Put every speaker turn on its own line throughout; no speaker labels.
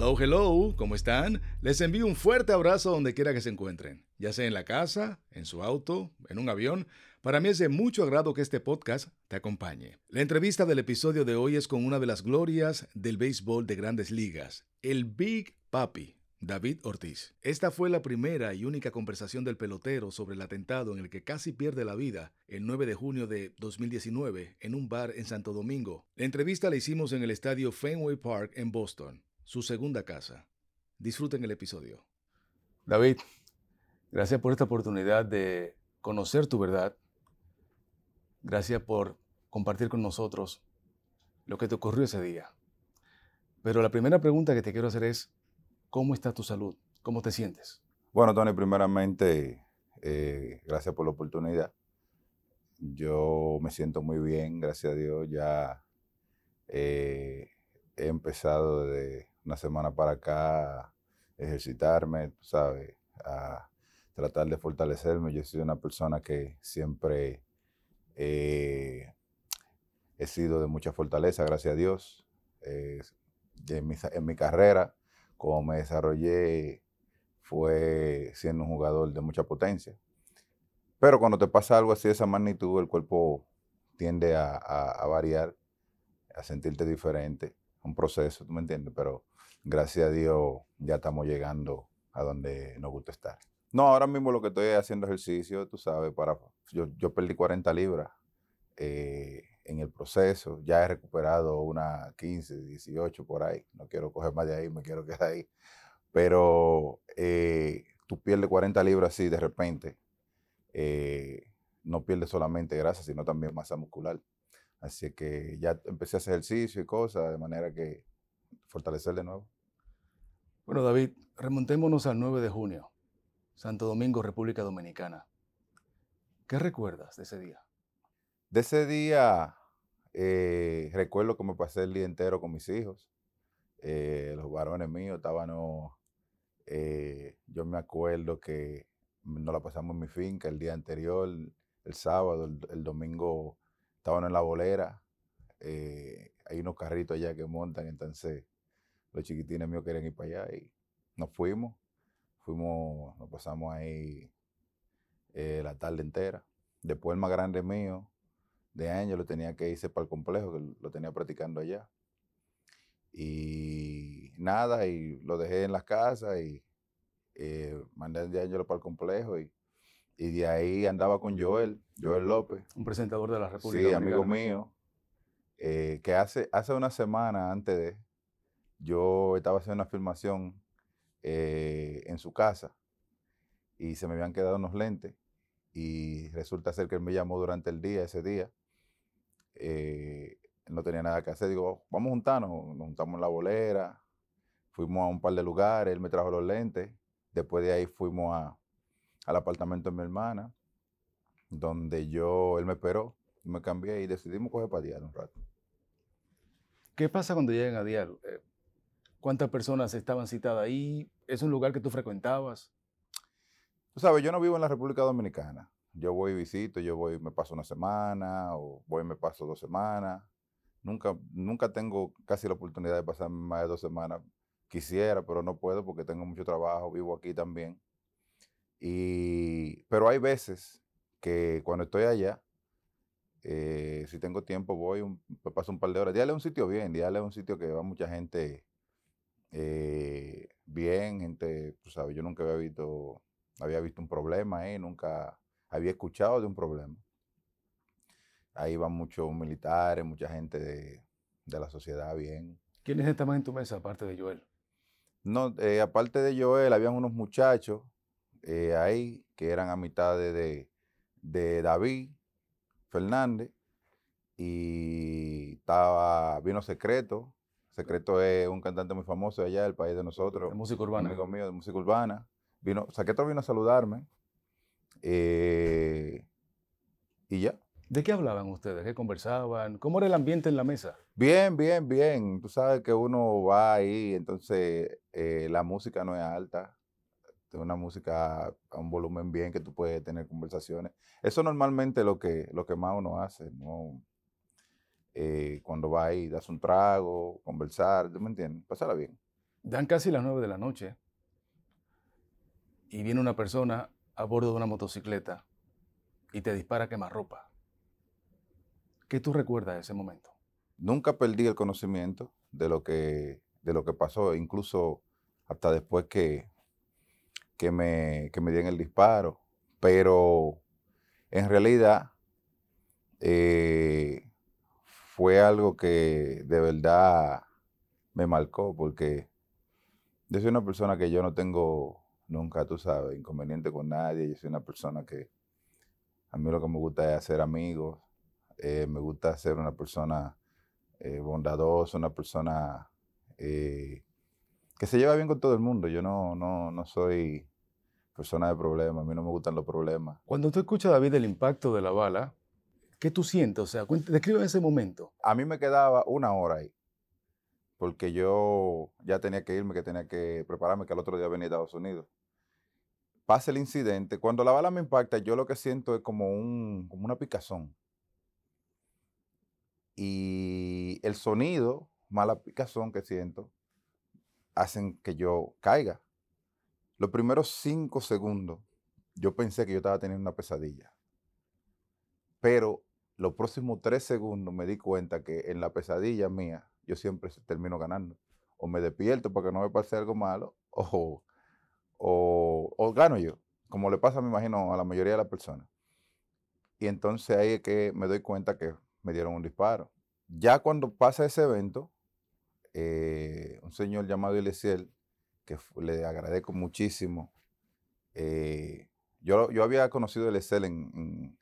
Hello, hello, ¿cómo están? Les envío un fuerte abrazo donde quiera que se encuentren, ya sea en la casa, en su auto, en un avión. Para mí es de mucho agrado que este podcast te acompañe. La entrevista del episodio de hoy es con una de las glorias del béisbol de grandes ligas, el Big Papi, David Ortiz. Esta fue la primera y única conversación del pelotero sobre el atentado en el que casi pierde la vida el 9 de junio de 2019 en un bar en Santo Domingo. La entrevista la hicimos en el estadio Fenway Park en Boston, su segunda casa. Disfruten el episodio. David, gracias por esta oportunidad de conocer tu verdad. Gracias por compartir con nosotros lo que te ocurrió ese día. Pero la primera pregunta que te quiero hacer es, ¿Cómo está tu salud? ¿Cómo te sientes?
Bueno, Tony, primeramente, eh, gracias por la oportunidad. Yo me siento muy bien, gracias a Dios. Ya eh, he empezado de una semana para acá ejercitarme, ¿sabes? A tratar de fortalecerme. Yo soy una persona que siempre he sido de mucha fortaleza, gracias a Dios. en mi carrera como me desarrollé fue siendo un jugador de mucha potencia. Pero cuando te pasa algo así de esa magnitud, el cuerpo tiende a, variar, a sentirte diferente. Un proceso, ¿tú me entiendes? Pero gracias a Dios ya estamos llegando a donde nos gusta estar. No, ahora mismo lo que estoy haciendo ejercicio, tú sabes, para yo, yo perdí 40 libras. Eh, en el proceso. Ya he recuperado una 15, 18 por ahí. No quiero coger más de ahí, me quiero quedar ahí. Pero eh, tú pierdes 40 libras así de repente. Eh, no pierdes solamente grasa, sino también masa muscular. Así que ya empecé a hacer ejercicio y cosas de manera que fortalecer de nuevo.
Bueno, David, remontémonos al 9 de junio, Santo Domingo, República Dominicana. ¿Qué recuerdas de ese día?
De ese día eh, recuerdo que me pasé el día entero con mis hijos. Eh, los varones míos estaban, eh, yo me acuerdo que nos la pasamos en mi finca el día anterior, el sábado, el, domingo estaban en la bolera. hay unos carritos allá que montan, entonces los chiquitines míos querían ir para allá y nos fuimos. Fuimos, nos pasamos ahí la tarde entera. Después el más grande mío, de años lo tenía que irse para el complejo, que lo tenía practicando allá. Y nada, y lo dejé en la casa y eh, mandé de año para el complejo y, y, de ahí andaba con Joel, Joel López.
Un presentador de la República.
Sí, amigo mío, eh, que hace, hace una semana antes de, yo estaba haciendo una filmación eh, en su casa y se me habían quedado unos lentes y resulta ser que él me llamó durante el día, ese día, eh, no tenía nada que hacer. Digo, vamos a juntarnos. Nos juntamos en la bolera, fuimos a un par de lugares, él me trajo los lentes. Después de ahí fuimos a, al apartamento de mi hermana, donde yo, él me esperó, me cambié y decidimos coger para Dial un rato.
¿Qué pasa cuando llegan a Dial? Eh, ¿Cuántas personas estaban citadas ahí? ¿Es un lugar que tú frecuentabas?
Tú sabes, yo no vivo en la República Dominicana. Yo voy y visito, yo voy, me paso una semana, o voy y me paso dos semanas. Nunca, nunca tengo casi la oportunidad de pasar más de dos semanas. Quisiera, pero no puedo porque tengo mucho trabajo, vivo aquí también. Y, pero hay veces que cuando estoy allá, eh, si tengo tiempo, voy, me paso un par de horas. Díale un sitio bien, díale un sitio que va mucha gente eh, bien, gente, tú sabes, yo nunca había visto, había visto un problema ahí, nunca había escuchado de un problema. Ahí van muchos militares, mucha gente de, la sociedad bien.
¿Quiénes estaban en tu mesa aparte de Joel?
No, eh, aparte de Joel, habían unos muchachos eh, ahí que eran a mitad de, David Fernández y estaba, vino Secreto. Secreto es un cantante muy famoso allá del país de nosotros.
De música urbana.
Amigo mío de música urbana. Vino, Secreto vino a saludarme eh, y ya.
¿De qué hablaban ustedes? ¿Qué conversaban? ¿Cómo era el ambiente en la mesa?
Bien, bien, bien. Tú sabes que uno va ahí, entonces eh, la música no es alta. Es una música a un volumen bien que tú puedes tener conversaciones. Eso normalmente es lo que, lo que más uno hace, ¿no? Eh, cuando va ahí, das un trago, conversar, ¿tú me entiendes? Pásala bien.
Dan casi las nueve de la noche y viene una persona a bordo de una motocicleta y te dispara a quemarropa. ¿Qué tú recuerdas de ese momento?
Nunca perdí el conocimiento de lo que, de lo que pasó, incluso hasta después que, que, me, que me dieron el disparo. Pero en realidad eh, fue algo que de verdad me marcó, porque yo soy una persona que yo no tengo nunca, tú sabes, inconveniente con nadie. Yo soy una persona que a mí lo que me gusta es hacer amigos, eh, me gusta ser una persona eh, bondadosa, una persona que se lleva bien con todo el mundo. Yo no, no, no soy persona de problemas, a mí no me gustan los problemas.
Cuando tú escuchas, David, el impacto de la bala, ¿qué tú sientes? O sea, describe ese momento.
A mí me quedaba una hora ahí, porque yo ya tenía que irme, que tenía que prepararme, que al otro día venía a Estados Unidos pasa el incidente, cuando la bala me impacta, yo lo que siento es como, un, como una picazón. Y el sonido, mala picazón que siento, hacen que yo caiga. Los primeros cinco segundos, yo pensé que yo estaba teniendo una pesadilla. Pero los próximos tres segundos me di cuenta que en la pesadilla mía, yo siempre termino ganando. O me despierto para que no me pase algo malo, o o, gano yo, como le pasa, me imagino, a la mayoría de las personas. Y entonces ahí es que me doy cuenta que me dieron un disparo. Ya cuando pasa ese evento, eh, un señor llamado Elisiel, que le agradezco muchísimo, eh, yo, yo había conocido a Elisiel en,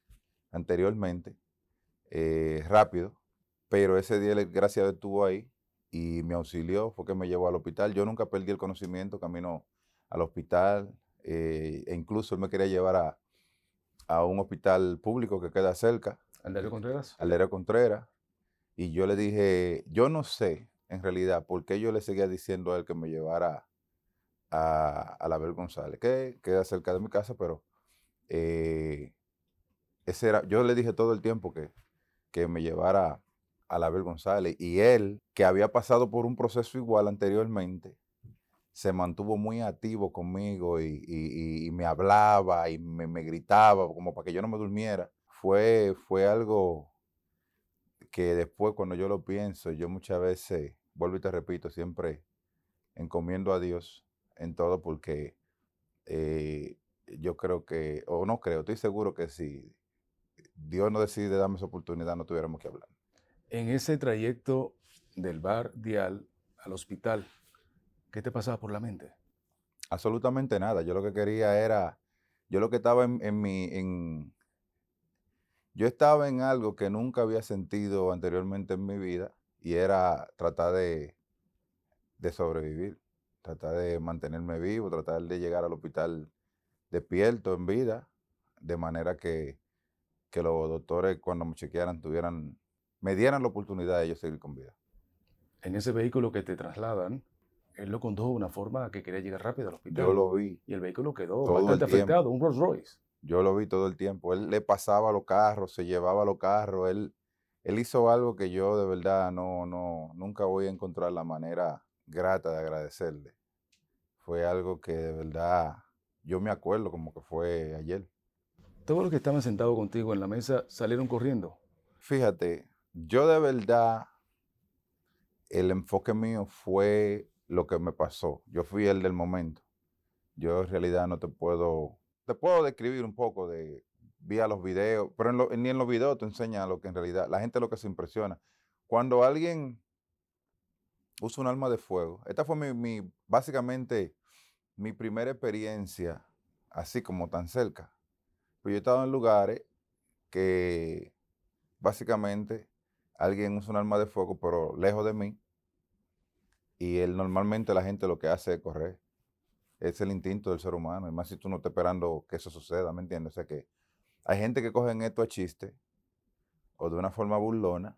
anteriormente, eh, rápido, pero ese día, gracias a estuvo ahí y me auxilió, fue que me llevó al hospital. Yo nunca perdí el conocimiento, camino al hospital, eh, e incluso él me quería llevar a, un hospital público que queda cerca.
¿Al Contreras?
Al Contreras. Y yo le dije, yo no sé en realidad por qué yo le seguía diciendo a él que me llevara a, a la Bel González, que queda cerca de mi casa, pero eh, ese era, yo le dije todo el tiempo que, que me llevara a la Bel González. Y él, que había pasado por un proceso igual anteriormente, se mantuvo muy activo conmigo y, me hablaba y me, gritaba como para que yo no me durmiera. Fue, fue algo que después cuando yo lo pienso, yo muchas veces, vuelvo y te repito, siempre encomiendo a Dios en todo porque eh, yo creo que, o no creo, estoy seguro que si Dios no decide darme esa oportunidad, no tuviéramos que hablar.
En ese trayecto del bar Dial al hospital, ¿Qué te pasaba por la mente?
Absolutamente nada. Yo lo que quería era, yo lo que estaba en, mi, en, yo estaba en algo que nunca había sentido anteriormente en mi vida y era tratar de, de sobrevivir, tratar de mantenerme vivo, tratar de llegar al hospital despierto, en vida, de manera que, que los doctores cuando me chequearan tuvieran, me dieran la oportunidad de ellos seguir con vida.
En ese vehículo que te trasladan, él lo condujo de una forma que quería llegar rápido al hospital.
Yo lo vi.
Y el vehículo quedó bastante afectado, un Rolls Royce.
Yo lo vi todo el tiempo. Él le pasaba los carros, se llevaba los carros. Él, él hizo algo que yo de verdad no, no, nunca voy a encontrar la manera grata de agradecerle. Fue algo que de verdad yo me acuerdo como que fue ayer.
Todos los que estaban sentados contigo en la mesa salieron corriendo.
Fíjate, yo de verdad, el enfoque mío fue lo que me pasó. Yo fui el del momento. Yo en realidad no te puedo, te puedo describir un poco de, vía los videos, pero ni en los videos te enseña lo que en realidad, la gente lo que se impresiona. Cuando alguien usa un arma de fuego, esta fue mi, básicamente mi primera experiencia así como tan cerca. Pues yo he estado en lugares que básicamente alguien usa un arma de fuego, pero lejos de mí, y él, normalmente la gente lo que hace es correr. Es el instinto del ser humano. Y más si tú no estás esperando que eso suceda, ¿me entiendes? O sea que hay gente que cogen esto a chiste o de una forma burlona,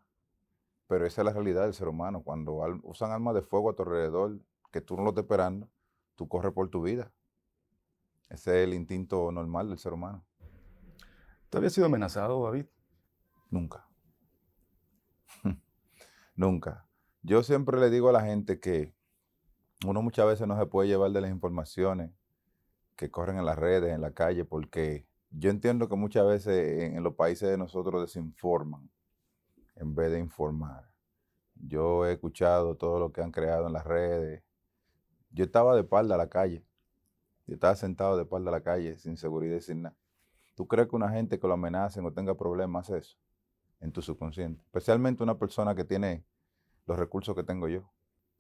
pero esa es la realidad del ser humano. Cuando usan armas de fuego a tu alrededor, que tú no lo estás esperando, tú corres por tu vida. Ese es el instinto normal del ser humano.
¿Tú habías sido amenazado, David?
Nunca. Nunca. Yo siempre le digo a la gente que uno muchas veces no se puede llevar de las informaciones que corren en las redes, en la calle, porque yo entiendo que muchas veces en, los países de nosotros desinforman en vez de informar. Yo he escuchado todo lo que han creado en las redes. Yo estaba de espalda a la calle. Yo estaba sentado de espalda a la calle, sin seguridad y sin nada. ¿Tú crees que una gente que lo amenacen o tenga problemas hace eso en tu subconsciente? Especialmente una persona que tiene los recursos que tengo yo.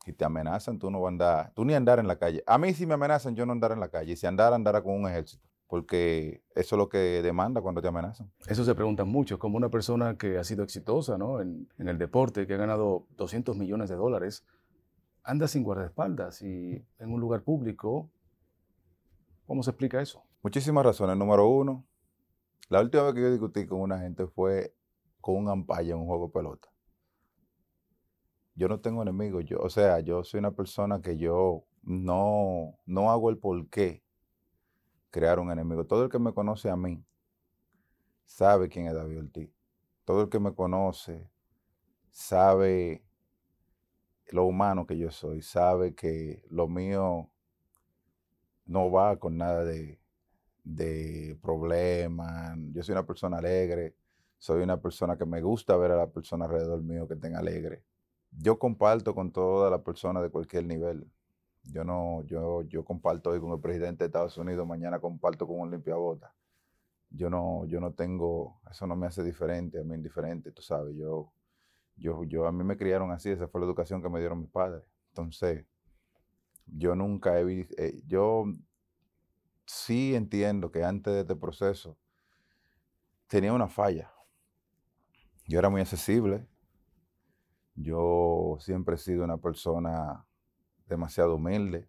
Si te amenazan, tú no vas a andar, tú ni andar en la calle. A mí si me amenazan, yo no andar en la calle. Y si andar, andará con un ejército. Porque eso es lo que demanda cuando te amenazan.
Eso se pregunta mucho. Como una persona que ha sido exitosa ¿no? en, en el deporte, que ha ganado 200 millones de dólares, anda sin guardaespaldas y en un lugar público. ¿Cómo se explica eso?
Muchísimas razones. Número uno, la última vez que yo discutí con una gente fue con un ampalla en un juego de pelota yo no tengo enemigos. Yo, o sea, yo soy una persona que yo no, no hago el por qué crear un enemigo. Todo el que me conoce a mí sabe quién es David Ortiz. Todo el que me conoce sabe lo humano que yo soy, sabe que lo mío no va con nada de, de problemas. Yo soy una persona alegre, soy una persona que me gusta ver a la persona alrededor mío que tenga alegre yo comparto con todas las personas de cualquier nivel. Yo no, yo, yo comparto hoy con el presidente de Estados Unidos, mañana comparto con un limpiabota. Yo no, yo no tengo, eso no me hace diferente, a mí indiferente, tú sabes, yo, yo, yo, a mí me criaron así, esa fue la educación que me dieron mis padres. Entonces, yo nunca he visto, eh, yo sí entiendo que antes de este proceso tenía una falla. Yo era muy accesible, yo siempre he sido una persona demasiado humilde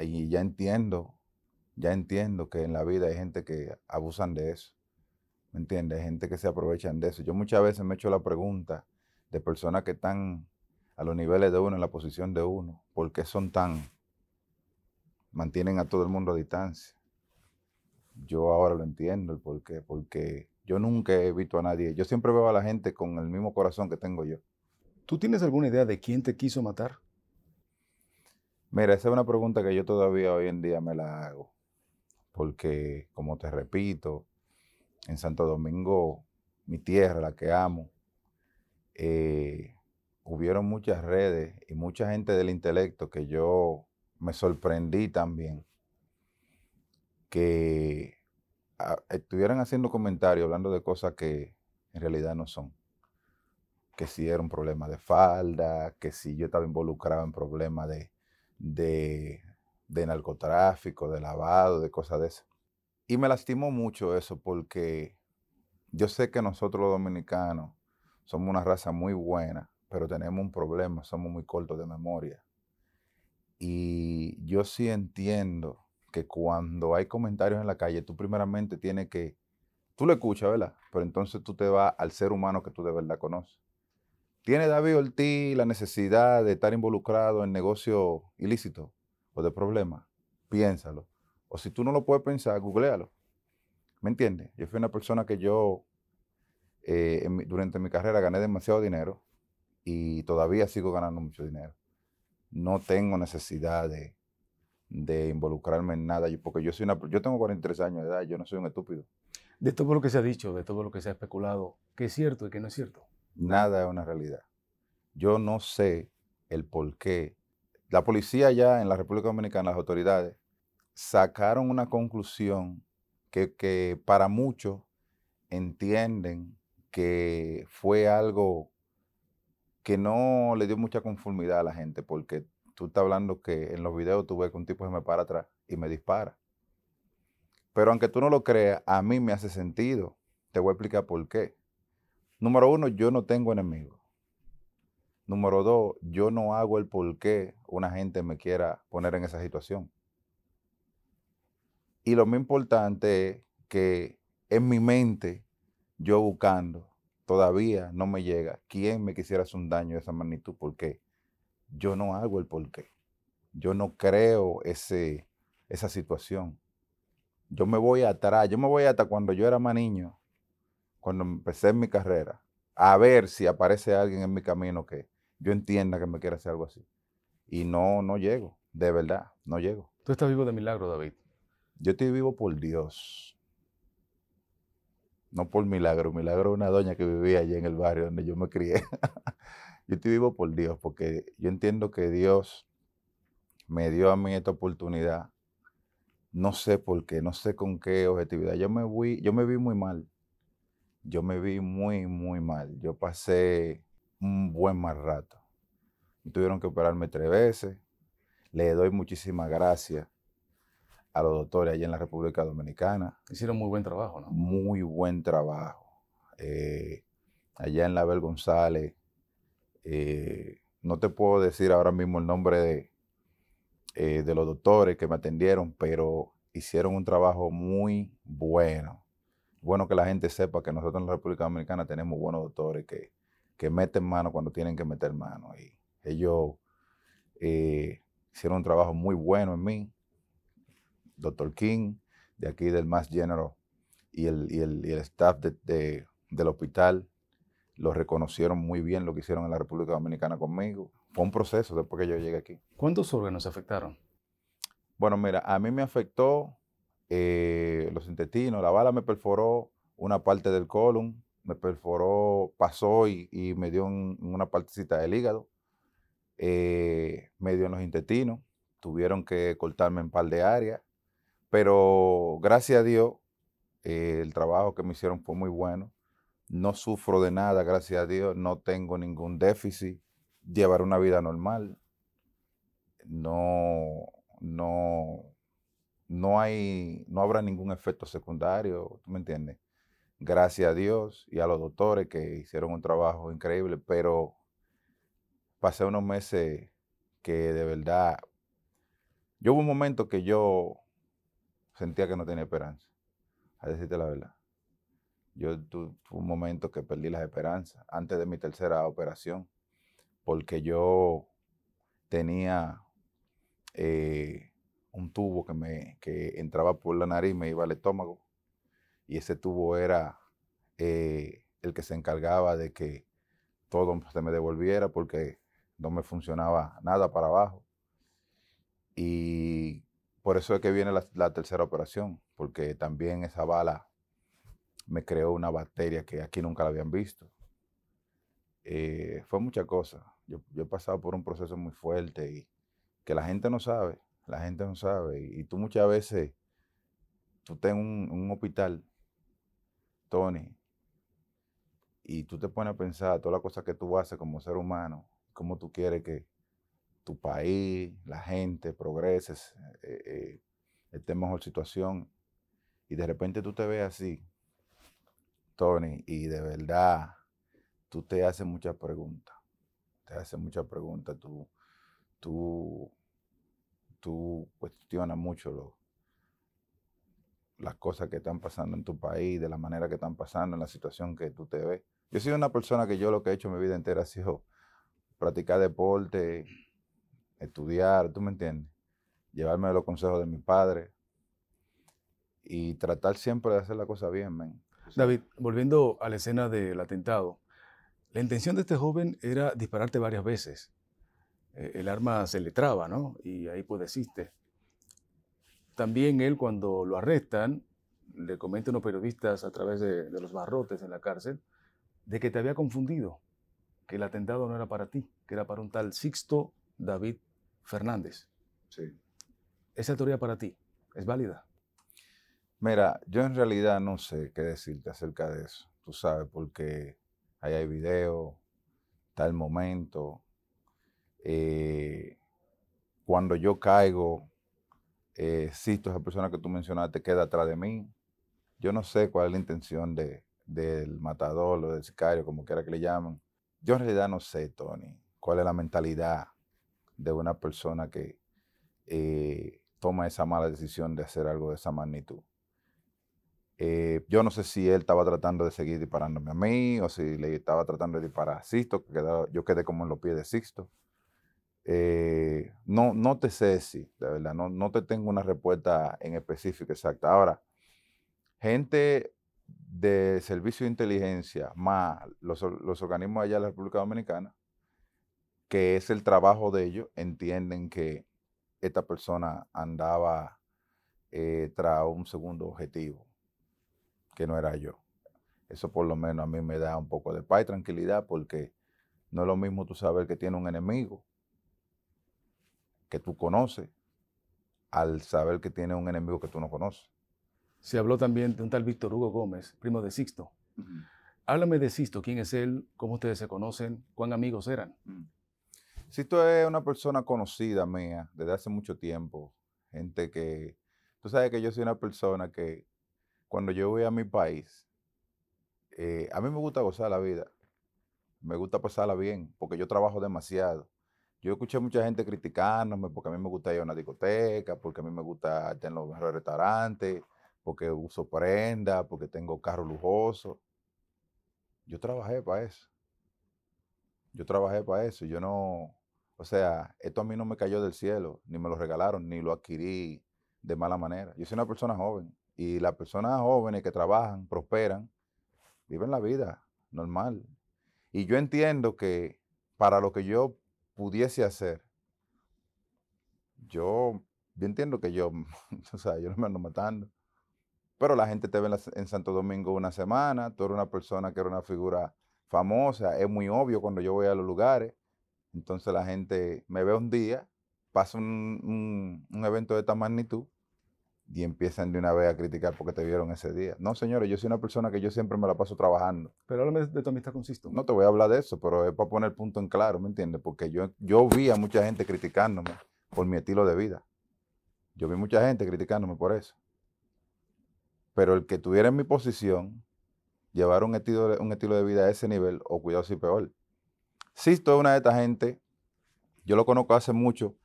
y ya entiendo, ya entiendo que en la vida hay gente que abusan de eso. ¿Me entiendes? Hay gente que se aprovechan de eso. Yo muchas veces me he hecho la pregunta de personas que están a los niveles de uno, en la posición de uno, ¿por qué son tan, mantienen a todo el mundo a distancia? Yo ahora lo entiendo el por qué, porque yo nunca he visto a nadie, yo siempre veo a la gente con el mismo corazón que tengo yo.
¿Tú tienes alguna idea de quién te quiso matar?
Mira, esa es una pregunta que yo todavía hoy en día me la hago. Porque, como te repito, en Santo Domingo, mi tierra, la que amo, eh, hubieron muchas redes y mucha gente del intelecto que yo me sorprendí también que ah, estuvieran haciendo comentarios hablando de cosas que en realidad no son que si era un problema de falda, que si yo estaba involucrado en problemas de, de, narcotráfico, de lavado, de cosas de eso. Y me lastimó mucho eso porque yo sé que nosotros los dominicanos somos una raza muy buena, pero tenemos un problema, somos muy cortos de memoria. Y yo sí entiendo que cuando hay comentarios en la calle, tú primeramente tienes que, tú lo escuchas, ¿verdad? Pero entonces tú te vas al ser humano que tú de verdad conoces. ¿Tiene David Ortiz la necesidad de estar involucrado en negocio ilícito o de problemas? Piénsalo. O si tú no lo puedes pensar, googlealo. ¿Me entiendes? Yo fui una persona que yo eh, durante mi carrera gané demasiado dinero y todavía sigo ganando mucho dinero. No tengo necesidad de, involucrarme en nada, porque yo soy una, yo tengo 43 años de edad, yo no soy un estúpido.
De todo lo que se ha dicho, de todo lo que se ha especulado, ¿qué es cierto y qué no es cierto?
Nada es una realidad. Yo no sé el por qué. La policía ya en la República Dominicana, las autoridades, sacaron una conclusión que, para muchos entienden que fue algo que no le dio mucha conformidad a la gente, porque tú estás hablando que en los videos tú ves que un tipo se me para atrás y me dispara. Pero aunque tú no lo creas, a mí me hace sentido. Te voy a explicar por qué. Número uno, yo no tengo enemigos. Número dos, yo no hago el por qué una gente me quiera poner en esa situación. Y lo más importante es que en mi mente, yo buscando, todavía no me llega quién me quisiera hacer un daño de esa magnitud, porque yo no hago el por qué. Yo no creo ese, esa situación. Yo me voy atrás, yo me voy hasta cuando yo era más niño cuando empecé mi carrera, a ver si aparece alguien en mi camino que yo entienda que me quiere hacer algo así. y no, no llego, de verdad, no llego.
Tú estás vivo de milagro, David.
Yo estoy vivo por Dios. No por milagro. Milagro es una doña que vivía allí en el barrio donde yo me crié. yo estoy vivo por Dios, porque yo entiendo que Dios me dio a mí esta oportunidad. No sé por qué, no sé con qué objetividad. Yo me vi, yo me vi muy mal. Yo me vi muy, muy mal. Yo pasé un buen mal rato. Tuvieron que operarme tres veces. Le doy muchísimas gracias a los doctores allá en la República Dominicana.
Hicieron muy buen trabajo, ¿no?
Muy buen trabajo. Eh, allá en la Bel González, eh, no te puedo decir ahora mismo el nombre de, eh, de los doctores que me atendieron, pero hicieron un trabajo muy bueno. Bueno que la gente sepa que nosotros en la República Dominicana tenemos buenos doctores que, que meten mano cuando tienen que meter mano. Y ellos hicieron un trabajo muy bueno en mí Dr. King, de aquí del Mass General, y el, el, staff del hospital lo reconocieron muy bien lo que hicieron en la República Dominicana conmigo. Fue un proceso después que yo llegué aquí.
¿Cuántos órganos afectaron?
Bueno, mira, a mí me afectó eh, los intestinos, la bala me perforó una parte del colon, me perforó, pasó y, me dio una partecita del hígado, eh, me dio en los intestinos, tuvieron que cortarme en par de áreas, pero gracias a Dios, eh, el trabajo que me hicieron fue muy bueno. No sufro de nada, gracias a Dios. No tengo ningún déficit. Llevar una vida normal. No, no, no hay, no habrá ningún efecto secundario, ¿tú me entiendes? Gracias a Dios y a los doctores que hicieron un trabajo increíble, pero pasé unos meses que de verdad, yo hubo un momento que yo sentía que no tenía esperanza, a decirte la verdad. Yo tuve un momento que perdí las esperanzas antes de mi tercera operación, porque yo tenía eh, un tubo que, me, que entraba por la nariz y me iba al estómago, y ese tubo era eh, el que se encargaba de que todo se me devolviera porque no me funcionaba nada para abajo. Y por eso es que viene la, tercera operación, porque también esa bala me creó una bacteria que aquí nunca la habían visto. Eh, fue mucha cosa. Yo, he pasado por un proceso muy fuerte y que la gente no sabe, la gente no sabe. Y, tú muchas veces, tú estás en un, hospital, Tony, y tú te pones a pensar todas las cosas que tú haces como ser humano, cómo tú quieres que, tu país, la gente, progreses, eh, eh, esté en mejor situación. Y de repente tú te ves así, Tony, y de verdad tú te haces muchas preguntas. Te haces muchas preguntas. Tú, tú, tú cuestionas mucho lo, las cosas que están pasando en tu país, de la manera que están pasando, en la situación que tú te ves. Yo soy una persona que yo lo que he hecho mi vida entera ha sido practicar deporte, estudiar, ¿tú me entiendes? Llevarme los consejos de mi padre y tratar siempre de hacer la cosa bien, man.
David, volviendo a la escena del atentado, la intención de este joven era dispararte varias veces. Eh, el arma se le traba, ¿no? Y ahí pues desiste. También él, cuando lo arrestan, le comenta a unos periodistas a través de, de los barrotes en la cárcel, de que te había confundido, que el atentado no era para ti, que era para un tal Sixto David Fernández.
Sí.
¿Esa teoría para ti es válida?
Mira, yo en realidad no sé qué decirte acerca de eso, tú sabes, porque ahí hay video, el momento. Eh, cuando yo caigo, eh, esa persona que tú mencionaste, queda atrás de mí. Yo no sé cuál es la intención de, del matador o del sicario, como quiera que le llamen. Yo en realidad no sé, Tony, cuál es la mentalidad de una persona que eh, toma esa mala decisión de hacer algo de esa magnitud. Eh, yo no sé si él estaba tratando de seguir disparándome a mí o si le estaba tratando de disparar a Sixto, que yo quedé como en los pies de Sixto. Eh, no, no te sé si, de verdad, no, no te tengo una respuesta en específico exacta. Ahora, gente de servicio de inteligencia más los, los organismos allá de la República Dominicana que es el trabajo de ellos, entienden que esta persona andaba eh, tras un segundo objetivo, que no era yo. Eso por lo menos a mí me da un poco de paz y tranquilidad porque no es lo mismo tú saber que tiene un enemigo que tú conoces al saber que tiene un enemigo que tú no conoces.
Se habló también de un tal Víctor Hugo Gómez, primo de Sixto. Háblame de Sixto, quién es él, cómo ustedes se conocen, cuán amigos eran.
Sixto es una persona conocida mía desde hace mucho tiempo. Gente que, tú sabes que yo soy una persona que cuando yo voy a mi país, eh, a mí me gusta gozar la vida, me gusta pasarla bien, porque yo trabajo demasiado. Yo escuché mucha gente criticándome porque a mí me gusta ir a una discoteca, porque a mí me gusta estar en los mejores restaurantes, porque uso prenda, porque tengo carro lujoso. Yo trabajé para eso. Yo trabajé para eso. Yo no, o sea, esto a mí no me cayó del cielo, ni me lo regalaron, ni lo adquirí de mala manera. Yo soy una persona joven y las personas jóvenes que trabajan, prosperan, viven la vida normal. Y yo entiendo que para lo que yo pudiese hacer, yo, yo entiendo que yo, o sea, yo no me ando matando. Pero la gente te ve en Santo Domingo una semana, tú eres una persona que era una figura famosa, es muy obvio cuando yo voy a los lugares. Entonces la gente me ve un día, pasa un, un evento de esta magnitud y empiezan de una vez a criticar porque te vieron ese día. No, señores, yo soy una persona que yo siempre me la paso trabajando.
Pero háblame de tu amistad con Sisto.
No te voy a hablar de eso, pero es para poner el punto en claro, ¿me entiendes? Porque yo, yo vi a mucha gente criticándome por mi estilo de vida. Yo vi mucha gente criticándome por eso. Pero el que tuviera en mi posición, llevar un estilo, un estilo de vida a ese nivel, o cuidado si peor. Sisto es una de estas gente, yo lo conozco hace mucho,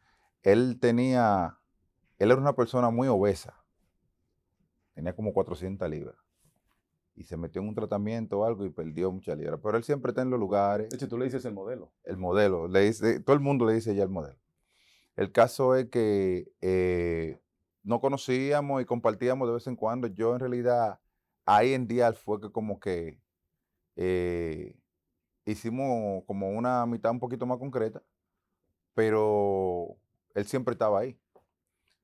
él tenía él era una persona muy obesa. Tenía como 400 libras. Y se metió en un tratamiento o algo y perdió muchas libras. Pero él siempre está en los lugares.
De hecho, tú le dices el modelo.
El modelo. Le dice, todo el mundo le dice ya el modelo. El caso es que eh, no conocíamos y compartíamos de vez en cuando. Yo en realidad, ahí en día fue que como que eh, hicimos como una mitad un poquito más concreta, pero él siempre estaba ahí.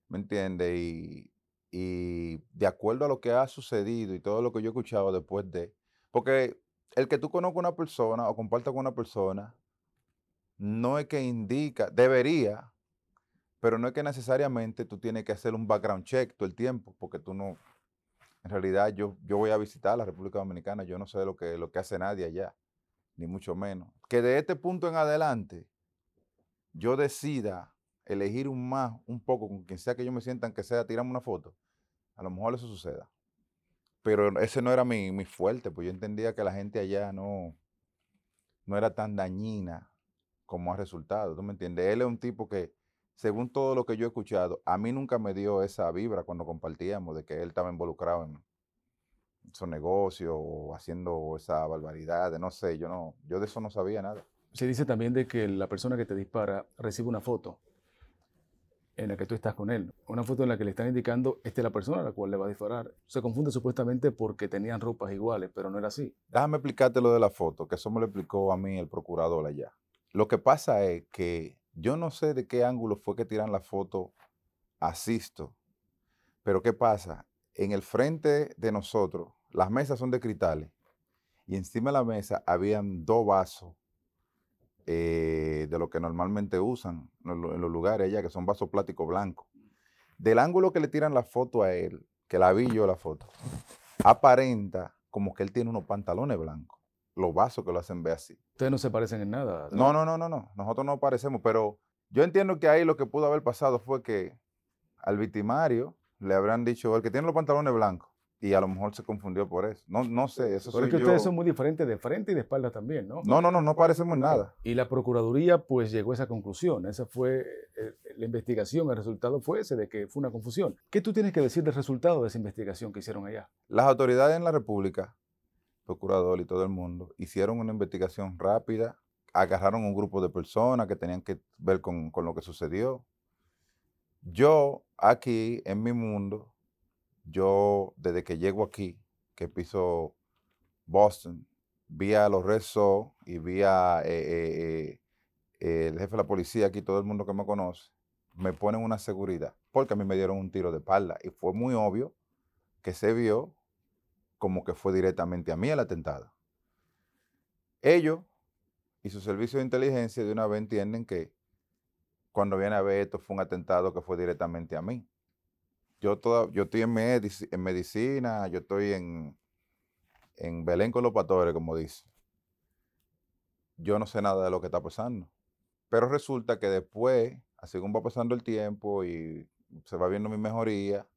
¿Me entiendes? Y, y de acuerdo a lo que ha sucedido y todo lo que yo he escuchado después de, porque el que tú conozcas una persona o compartas con una persona, no es que indica, debería, pero no es que necesariamente tú tienes que hacer un background check todo el tiempo, porque tú no, en realidad yo, yo voy a visitar la República Dominicana, yo no sé lo que, lo que hace nadie allá, ni mucho menos. Que de este punto en adelante yo decida elegir un más, un poco, con quien sea que yo me sienta, que sea tirarme una foto, a lo mejor eso suceda. Pero ese no era mi, mi fuerte, pues yo entendía que la gente allá no, no era tan dañina como ha resultado. ¿Tú me entiendes? Él es un tipo que, según todo lo que yo he escuchado, a mí nunca me dio esa vibra cuando compartíamos de que él estaba involucrado en su negocio o haciendo esa barbaridad, de no sé, yo no, yo de eso no sabía nada.
Se dice también de que la persona que te dispara recibe una foto en la que tú estás con él. Una foto en la que le están indicando, esta es la persona a la cual le va a disparar. Se confunde supuestamente porque tenían ropas iguales, pero no era así.
Déjame explicarte lo de la foto, que eso me lo explicó a mí el procurador allá. Lo que pasa es que yo no sé de qué ángulo fue que tiran la foto a Sisto, pero ¿qué pasa? En el frente de nosotros, las mesas son de cristales y encima de la mesa habían dos vasos eh, de lo que normalmente usan en los lugares allá, que son vasos plásticos blancos. Del ángulo que le tiran la foto a él, que la vi yo la foto, aparenta como que él tiene unos pantalones blancos. Los vasos que lo hacen ver así.
Ustedes no se parecen en nada.
No, no, no, no, no. Nosotros no parecemos, pero yo entiendo que ahí lo que pudo haber pasado fue que al victimario le habrán dicho, el que tiene los pantalones blancos, y a lo mejor se confundió por eso. No, no sé, eso
Pero es que ustedes son muy diferentes de frente y de espalda también, ¿no?
No, no, no, no parecemos nada.
Y la Procuraduría pues llegó a esa conclusión. Esa fue eh, la investigación, el resultado fue ese de que fue una confusión. ¿Qué tú tienes que decir del resultado de esa investigación que hicieron allá?
Las autoridades en la República, procurador y todo el mundo, hicieron una investigación rápida, agarraron un grupo de personas que tenían que ver con, con lo que sucedió. Yo aquí en mi mundo yo desde que llego aquí, que piso Boston, vi a los Red y vi a eh, eh, el jefe de la policía, aquí todo el mundo que me conoce, me ponen una seguridad, porque a mí me dieron un tiro de espalda y fue muy obvio que se vio como que fue directamente a mí el atentado. Ellos y su servicio de inteligencia de una vez entienden que cuando viene a ver esto fue un atentado que fue directamente a mí. Yo, yo estoy en, en medicina, yo estoy en, en Belén con los patores, como dice. Yo no sé nada de lo que está pasando. Pero resulta que después, según va pasando el tiempo y se va viendo mi mejoría,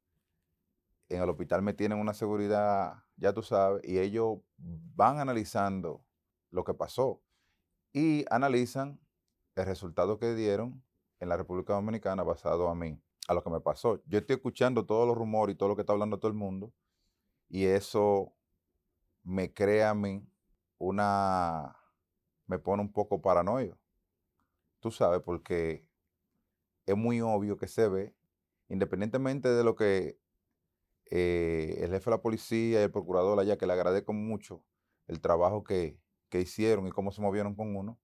en el hospital me tienen una seguridad, ya tú sabes, y ellos van analizando lo que pasó y analizan el resultado que dieron en la República Dominicana basado a mí, a lo que me pasó. Yo estoy escuchando todos los rumores y todo lo que está hablando todo el mundo y eso me crea a mí una, me pone un poco paranoico. Tú sabes, porque es muy obvio que se ve, independientemente de lo que eh, el jefe de la policía y el procurador allá, que le agradezco mucho el trabajo que, que hicieron y cómo se movieron con uno,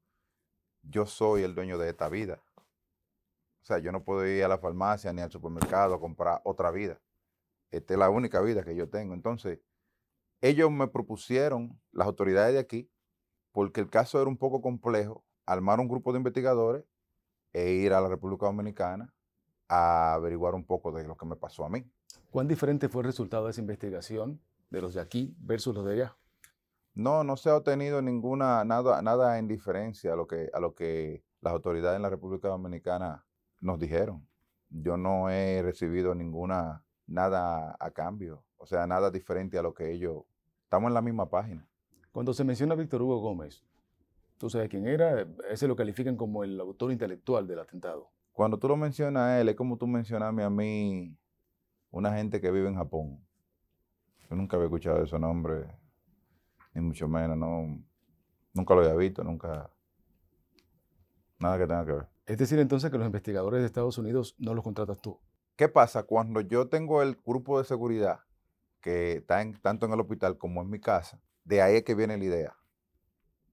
yo soy el dueño de esta vida. O sea, yo no puedo ir a la farmacia ni al supermercado a comprar otra vida. Esta es la única vida que yo tengo. Entonces, ellos me propusieron, las autoridades de aquí, porque el caso era un poco complejo, armar un grupo de investigadores e ir a la República Dominicana a averiguar un poco de lo que me pasó a mí.
¿Cuán diferente fue el resultado de esa investigación de los de aquí versus los de allá?
No, no se ha obtenido ninguna, nada, nada en diferencia a lo, que, a lo que las autoridades en la República Dominicana nos dijeron. Yo no he recibido ninguna, nada a cambio, o sea, nada diferente a lo que ellos, estamos en la misma página.
Cuando se menciona a Víctor Hugo Gómez, ¿tú sabes quién era? Ese lo califican como el autor intelectual del atentado.
Cuando tú lo mencionas a él, es como tú mencionarme a mí una gente que vive en Japón. Yo nunca había escuchado ese nombre, ni mucho menos, no, nunca lo había visto, nunca, nada que tenga que ver.
Es decir, entonces que los investigadores de Estados Unidos no los contratas tú.
¿Qué pasa? Cuando yo tengo el grupo de seguridad que está tanto en el hospital como en mi casa, de ahí es que viene la idea.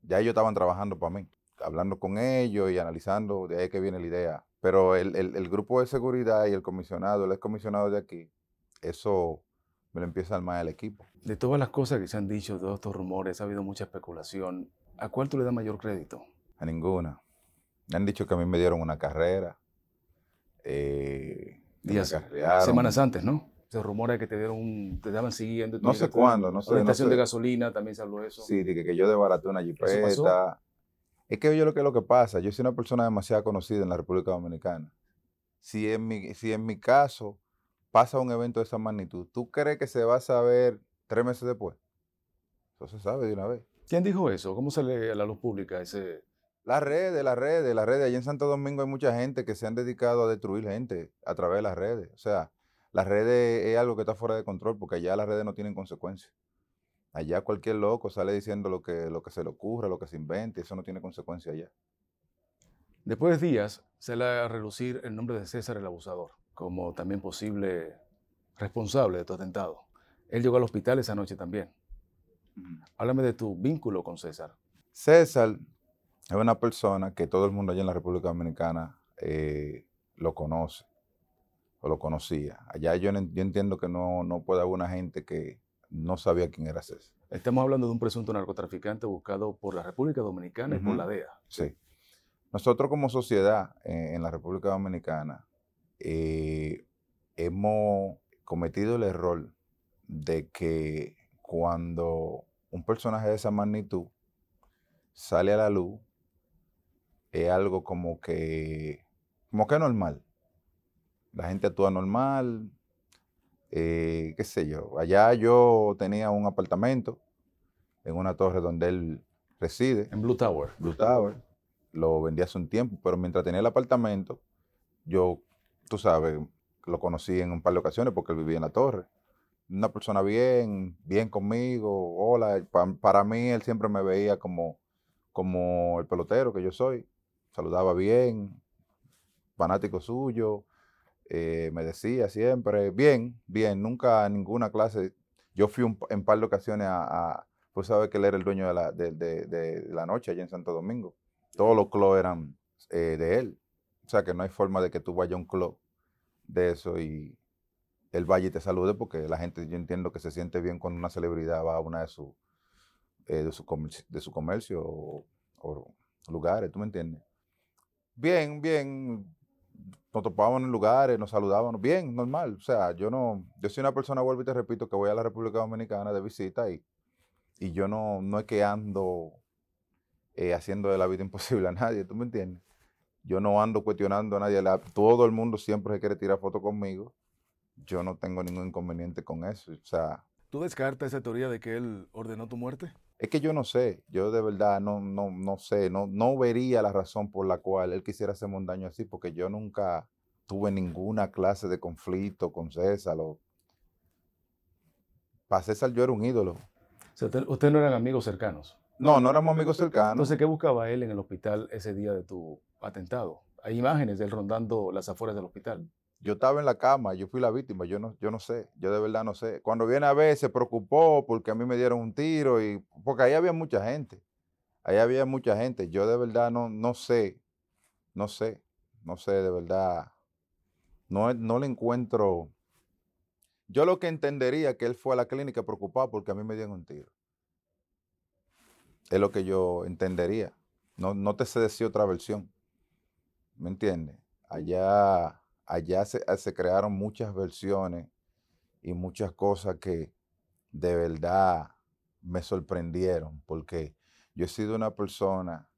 Ya ellos estaban trabajando para mí, hablando con ellos y analizando, de ahí es que viene la idea. Pero el, el, grupo de seguridad y el comisionado, el excomisionado de aquí, eso me lo empieza a armar el equipo.
De todas las cosas que se han dicho, de todos estos rumores, ha habido mucha especulación. ¿A cuál tú le das mayor crédito?
A ninguna. Me han dicho que a mí me dieron una carrera. Eh,
Días, semanas antes, ¿no? Se rumora que te dieron un, te daban siguiendo.
No sé cuándo, no sé.
La estación de gasolina también se habló eso.
Sí, que, que yo desbaraté una jipeta. Es que yo lo que es lo que pasa, yo soy una persona demasiado conocida en la República Dominicana. Si en mi, si en mi caso pasa un evento de esa magnitud, ¿tú crees que se va a saber tres meses después? Eso se sabe de una vez.
¿Quién dijo eso? ¿Cómo sale a la luz pública ese,
las redes, las redes, las redes. Allí en Santo Domingo hay mucha gente que se han dedicado a destruir gente a través de las redes. O sea, las redes es algo que está fuera de control porque allá las redes no tienen consecuencias. Allá cualquier loco sale diciendo lo que, lo que se le ocurre, lo que se invente, eso no tiene consecuencia allá.
Después de días, se le a relucir el nombre de César el abusador, como también posible responsable de tu atentado. Él llegó al hospital esa noche también. Háblame de tu vínculo con César.
César es una persona que todo el mundo allá en la República Dominicana eh, lo conoce o lo conocía. Allá yo, yo entiendo que no, no puede haber una gente que no sabía quién era César.
Estamos hablando de un presunto narcotraficante buscado por la República Dominicana y por la DEA.
Sí. Nosotros como sociedad eh, en la República Dominicana eh, hemos cometido el error de que cuando un personaje de esa magnitud sale a la luz, es algo como que, como que normal. La gente actúa normal, eh, qué sé yo. Allá yo tenía un apartamento en una torre donde él reside.
En Blue Tower.
Blue Tower. Lo vendí hace un tiempo, pero mientras tenía el apartamento, yo, tú sabes, lo conocí en un par de ocasiones porque él vivía en la torre. Una persona bien, bien conmigo, hola. para mí él siempre me veía como, como el pelotero que yo soy saludaba bien, fanático suyo, eh, me decía siempre, bien, bien, nunca ninguna clase. Yo fui un, en par de ocasiones a, pues sabe que él era el dueño de la, de, la noche allá en Santo Domingo. Todos los clubs eran eh, de él. O sea, que no hay forma de que tú vayas a un club de eso y vaya y te salude porque la gente, yo entiendo que se siente bien cuando una celebridad va a una de, su, eh, de, su, comercio, de su comercio o, o lugares, ¿tú me entiendes? Bien, bien, nos topábamos en lugares, nos saludábamos, bien, normal. O sea, yo no, yo soy una persona, vuelvo y te repito, que voy a la República Dominicana de visita y, y yo no, no es que ando eh, haciendo de la vida imposible a nadie, ¿tú me entiendes? Yo no ando cuestionando a nadie, todo el mundo siempre se quiere tirar fotos conmigo. Yo no tengo ningún inconveniente con eso. O sea,
¿Tú descartas esa teoría de que él ordenó tu muerte?
Es que yo no sé, yo de verdad no, no, no sé, no, no vería la razón por la cual él quisiera hacerme un daño así, porque yo nunca tuve ninguna clase de conflicto con César. O... Para César yo era un ídolo.
O sea, ustedes no eran amigos cercanos.
No, no éramos amigos cercanos.
Entonces, ¿qué buscaba él en el hospital ese día de tu atentado? Hay imágenes de él rondando las afueras del hospital.
Yo estaba en la cama, yo fui la víctima, yo no, yo no sé, yo de verdad no sé. Cuando viene a ver, se preocupó porque a mí me dieron un tiro y porque ahí había mucha gente. Ahí había mucha gente. Yo de verdad no, no sé, no sé, no sé, de verdad. No, no le encuentro. Yo lo que entendería que él fue a la clínica preocupado porque a mí me dieron un tiro. Es lo que yo entendería. No, no te sé decir otra versión. ¿Me entiendes? Allá allá ah, se, crearon muchas versiones y muchas cosas que de verdad me sorprendieron, porque yo he sido una persona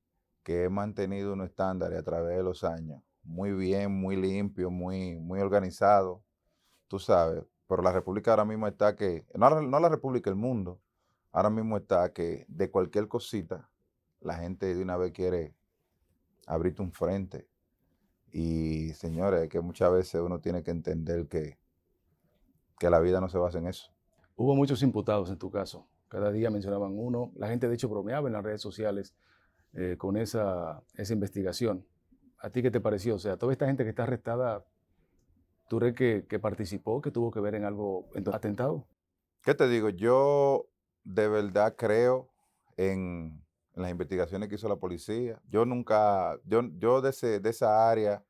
que he mantenido un estándar a través de los años, muy bien, muy limpio, muy, muy organizado, tú sabes, pero la República ahora mismo está que, no, no la República, el mundo, ahora mismo está que de cualquier cosita, la gente de una vez quiere abrirte un frente y señores, que muchas veces uno tiene que entender que, que la vida no se basa en eso.
Hubo muchos imputados en tu caso. Cada día mencionaban uno. La gente de hecho bromeaba en las redes sociales eh, con esa, esa investigación. ¿A ti qué te pareció? O sea, toda esta gente que está arrestada, ¿tú crees que, que participó, que tuvo que ver en algo, en tu atentado?
¿Qué te digo? Yo de verdad creo en, en las investigaciones que hizo la policía. Yo nunca, yo, yo de, ese, de esa área,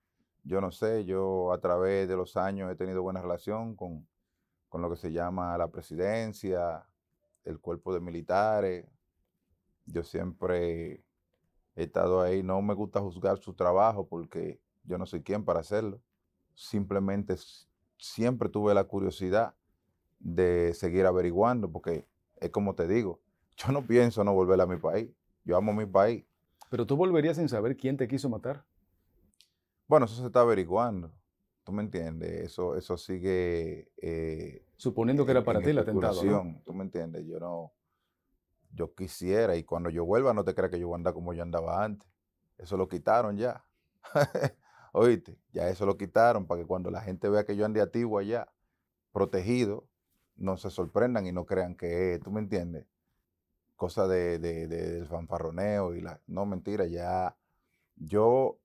yo no sé, yo a través de los años he tenido buena relación con, con lo que se llama la presidencia, el cuerpo de militares. Yo siempre he estado ahí. No me gusta juzgar su trabajo porque yo no soy quien para hacerlo. Simplemente siempre tuve la curiosidad de seguir averiguando porque es como te digo, yo no pienso no volver a mi país. Yo amo mi país.
Pero tú volverías sin saber quién te quiso matar.
Bueno, eso se está averiguando. ¿Tú me entiendes? Eso, eso sigue.
Eh, Suponiendo que era para ti el atentado. ¿no?
¿Tú me entiendes? Yo no. Yo quisiera, y cuando yo vuelva, no te creas que yo voy a andar como yo andaba antes. Eso lo quitaron ya. Oíste, ya eso lo quitaron para que cuando la gente vea que yo ande activo allá, protegido, no se sorprendan y no crean que, tú me entiendes, cosa de, de, del fanfarroneo y la... No, mentira, ya yo...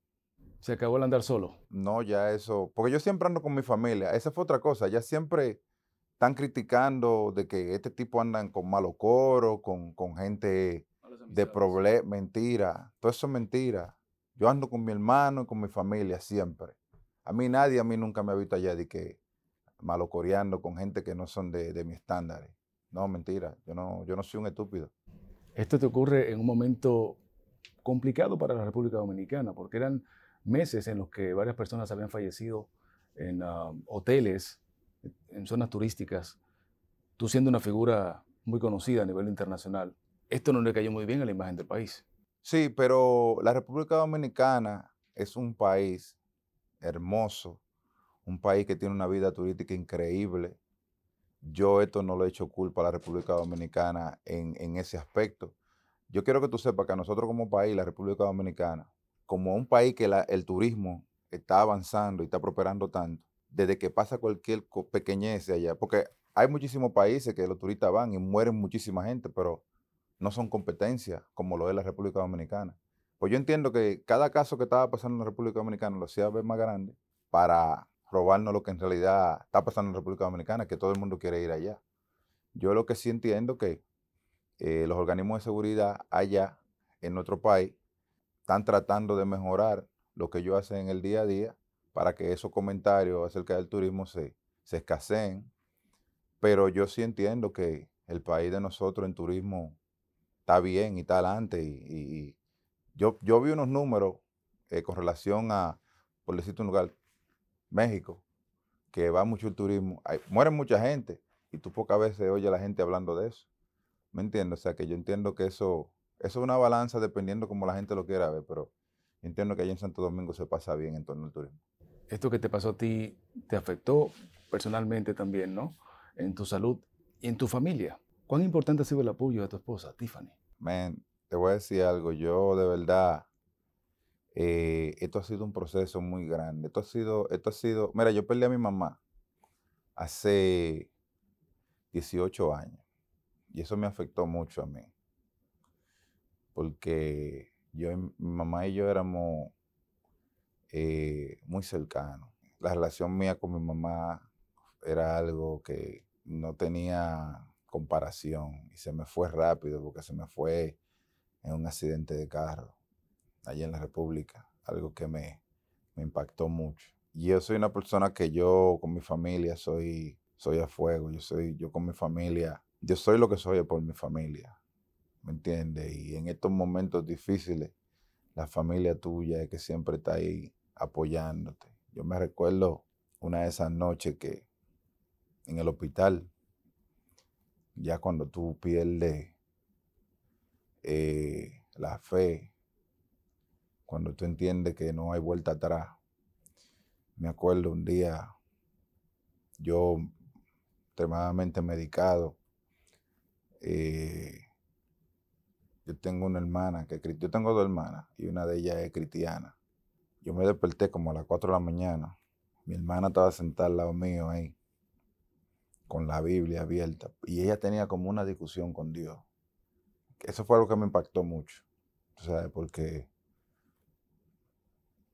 Se acabó el andar solo.
No, ya eso... Porque yo siempre ando con mi familia. Esa fue otra cosa. Ya siempre están criticando de que este tipo andan con malo coro, con, con gente de problemas. Mentira. Todo eso es mentira. Yo ando con mi hermano y con mi familia siempre. A mí nadie, a mí nunca me ha visto allá de que malocoreando con gente que no son de, de mis estándares. No, mentira. Yo no, yo no soy un estúpido.
Esto te ocurre en un momento complicado para la República Dominicana, porque eran meses en los que varias personas habían fallecido en ah, hoteles, en zonas turísticas, tú siendo una figura muy conocida a nivel internacional. Esto no le cayó muy bien a la imagen del país.
Sí, pero la República Dominicana es un país hermoso, un país que tiene una vida turística increíble, yo esto no lo he hecho culpa a la República Dominicana en, ese aspecto. Yo quiero que tú sepas que nosotros como país, la República Dominicana, como un país que el turismo está avanzando y está prosperando tanto, desde que pasa cualquier pequeñez allá, porque hay muchísimos países que los turistas van y mueren muchísima gente, pero no son competencias como lo es la República Dominicana. Pues yo entiendo que cada caso que estaba pasando en la República Dominicana lo hacía ver más grande para robarnos lo que en realidad está pasando en la República Dominicana, que todo el mundo quiere ir allá. Yo lo que sí entiendo que eh, los organismos de seguridad allá en nuestro país están tratando de mejorar lo que ellos hacen en el día a día para que esos comentarios acerca del turismo se, se escaseen. Pero yo sí entiendo que el país de nosotros en turismo está bien y está adelante. Y, yo, yo vi unos números eh, con relación a, por decirte un lugar, México, que va mucho el turismo. Hay, muere mucha gente y tú pocas veces oyes a la gente hablando de eso. ¿Me entiendes? O sea, que yo entiendo que eso, eso es una balanza dependiendo como la gente lo quiera ver, pero entiendo que allá en Santo Domingo se pasa bien en torno al turismo.
Esto que te pasó a ti te afectó personalmente también, ¿no? En tu salud y en tu familia. ¿Cuán importante ha sido el apoyo de tu esposa, Tiffany?
Man, te voy a decir algo. Yo de verdad, eh, esto ha sido un proceso muy grande. Esto ha sido, esto ha sido, mira, yo perdí a mi mamá hace 18 años. Y eso me afectó mucho a mí. Porque yo, mi mamá y yo éramos eh, muy cercanos. La relación mía con mi mamá era algo que no tenía comparación y se me fue rápido porque se me fue en un accidente de carro allí en la República, algo que me, me impactó mucho. Y yo soy una persona que yo con mi familia soy, soy a fuego, yo soy, yo con mi familia yo soy lo que soy por mi familia, ¿me entiendes? Y en estos momentos difíciles, la familia tuya es que siempre está ahí apoyándote. Yo me recuerdo una de esas noches que en el hospital, ya cuando tú pierdes eh, la fe, cuando tú entiendes que no hay vuelta atrás. Me acuerdo un día, yo extremadamente medicado, eh, yo tengo una hermana que yo tengo dos hermanas y una de ellas es cristiana. Yo me desperté como a las 4 de la mañana. Mi hermana estaba sentada al lado mío ahí, con la Biblia abierta, y ella tenía como una discusión con Dios. Eso fue algo que me impactó mucho, ¿sabes? Porque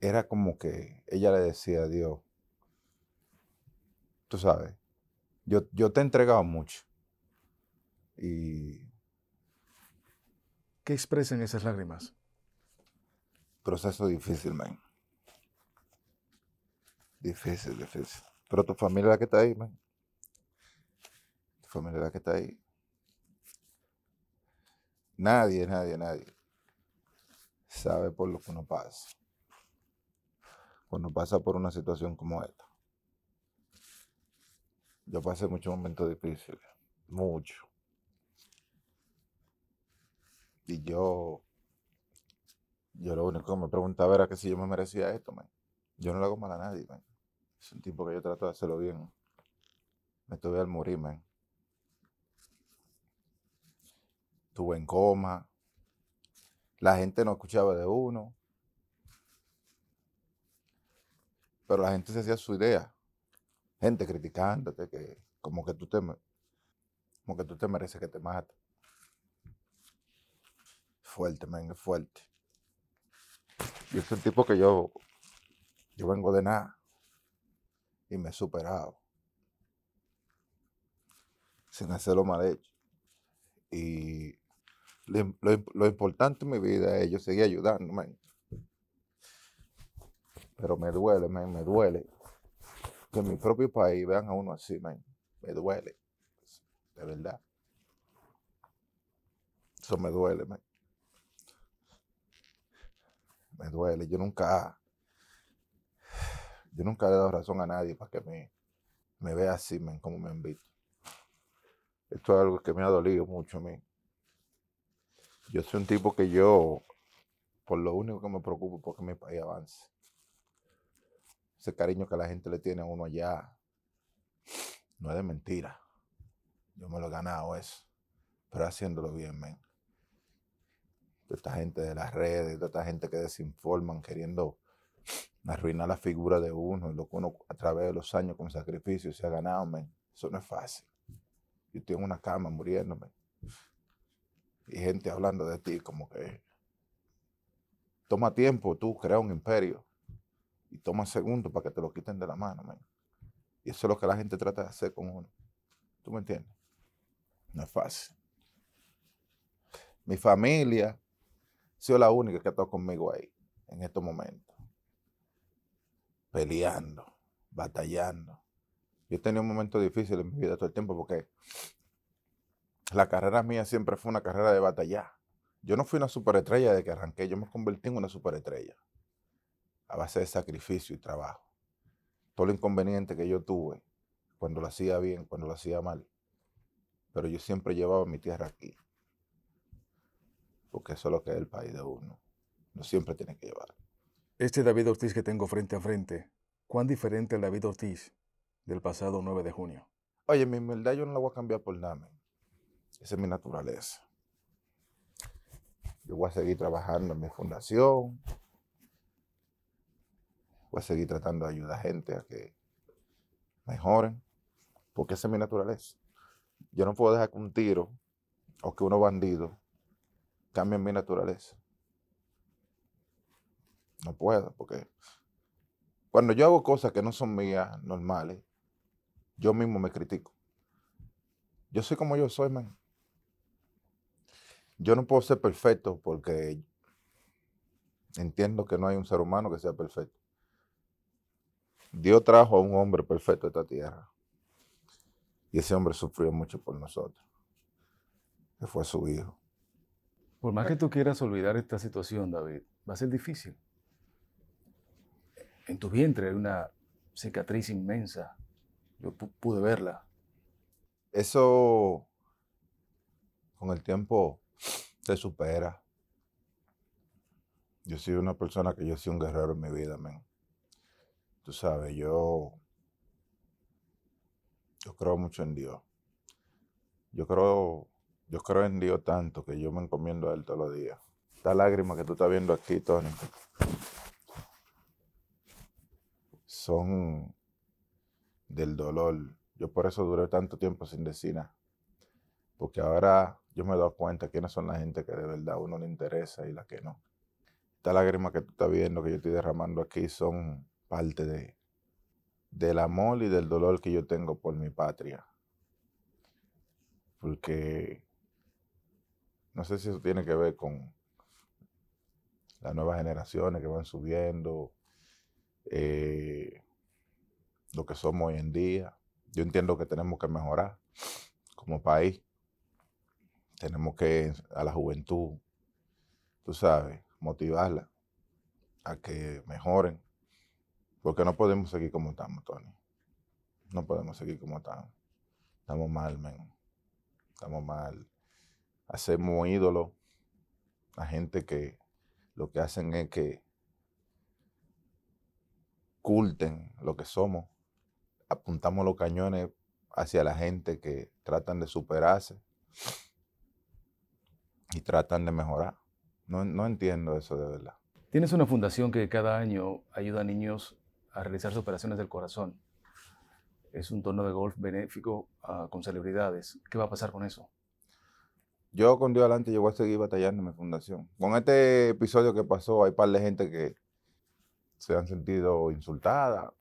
era como que ella le decía a Dios, tú sabes, yo, yo te he entregado mucho, y
¿Qué expresan esas lágrimas?
Proceso difícil, man. Difícil, difícil. Pero tu familia es la que está ahí, man. Tu familia es la que está ahí. Nadie, nadie, nadie sabe por lo que uno pasa. Cuando pasa por una situación como esta. Yo pasé muchos momentos difíciles. Mucho. Y yo, yo lo único que me preguntaba era que si yo me merecía esto, man. Yo no le hago mal a nadie, man. Es un tipo que yo trato de hacerlo bien. Me tuve al morir, man. Estuve en coma. La gente no escuchaba de uno. Pero la gente se hacía su idea. Gente criticándote que como que tú te, como que tú te mereces que te maten fuerte, men, fuerte. Yo soy un tipo que yo, yo vengo de nada y me he superado sin hacerlo mal hecho. Y lo, importante en mi vida es yo seguir ayudando, men. Pero me duele, men, me duele que en mi propio país vean a uno así, men. Me duele. De verdad. Eso me duele, men me duele. Yo nunca, yo nunca le he dado razón a nadie para que me, me vea así, como me han visto. Esto es algo que me ha dolido mucho a mí. Yo soy un tipo que yo, por lo único que me preocupo, porque mi país avance. Ese cariño que la gente le tiene a uno allá, no es de mentira. Yo me lo he ganado eso, pero haciéndolo bien, men de esta gente de las redes, de esta gente que desinforman, queriendo arruinar la figura de uno, lo que uno a través de los años con sacrificio se ha ganado, Eso no es fácil. Yo tengo una cama muriéndome. Y gente hablando de ti como que toma tiempo tú crear un imperio y toma segundos para que te lo quiten de la mano, Y eso es lo que la gente trata de hacer con uno. ¿Tú me entiendes? No es fácil. Mi familia, sido la única que ha estado conmigo ahí en estos momentos. peleando, batallando. Yo he tenido momentos difíciles en mi vida todo el tiempo porque la carrera mía siempre fue una carrera de batallar. Yo no fui una superestrella de que arranqué, yo me convertí en una superestrella a base de sacrificio y trabajo. Todo lo inconveniente que yo tuve cuando lo hacía bien, cuando lo hacía mal. Pero yo siempre llevaba mi tierra aquí. Porque eso es lo que es el país de uno. No siempre tiene que llevar.
Este David Ortiz que tengo frente a frente, ¿cuán diferente el David Ortiz del pasado 9 de junio?
Oye, mi humildad yo no la voy a cambiar por nada. Esa es mi naturaleza. Yo voy a seguir trabajando en mi fundación. Voy a seguir tratando de ayudar a gente a que mejoren. Porque esa es mi naturaleza. Yo no puedo dejar que un tiro o que unos bandidos cambien mi naturaleza. No puedo, porque cuando yo hago cosas que no son mías, normales, yo mismo me critico. Yo soy como yo soy, man. Yo no puedo ser perfecto porque entiendo que no hay un ser humano que sea perfecto. Dios trajo a un hombre perfecto a esta tierra. Y ese hombre sufrió mucho por nosotros. Que fue su hijo.
Por más que tú quieras olvidar esta situación, David, va a ser difícil. En tu vientre hay una cicatriz inmensa. Yo pude verla.
Eso con el tiempo se supera. Yo soy una persona que yo soy un guerrero en mi vida, men. Tú sabes, yo, yo creo mucho en Dios. Yo creo, yo creo en Dios tanto que yo me encomiendo a Él todos los días. Esta lágrima que tú estás viendo aquí, Tony, son del dolor. Yo por eso duré tanto tiempo sin decir nada. Porque ahora yo me he dado cuenta quiénes son la gente que de verdad a uno le interesa y la que no. Esta lágrima que tú estás viendo, que yo estoy derramando aquí, son parte de, del amor y del dolor que yo tengo por mi patria. Porque no sé si eso tiene que ver con las nuevas generaciones que van subiendo, eh, lo que somos hoy en día. Yo entiendo que tenemos que mejorar como país. Tenemos que a la juventud, tú sabes, motivarla a que mejoren. Porque no podemos seguir como estamos, Tony. No podemos seguir como estamos. Estamos mal, men. Estamos mal. Hacemos ídolos a gente que lo que hacen es que oculten lo que somos. Apuntamos los cañones hacia la gente que tratan de superarse y tratan de mejorar. No, no entiendo eso de verdad.
Tienes una fundación que cada año ayuda a niños a realizar operaciones del corazón. Es un torneo de golf benéfico ah, con celebridades. ¿Qué va a pasar con eso?
Yo con Dios adelante yo voy a seguir batallando en mi fundación. Con este episodio que pasó, hay un par de gente que se han sentido insultadas,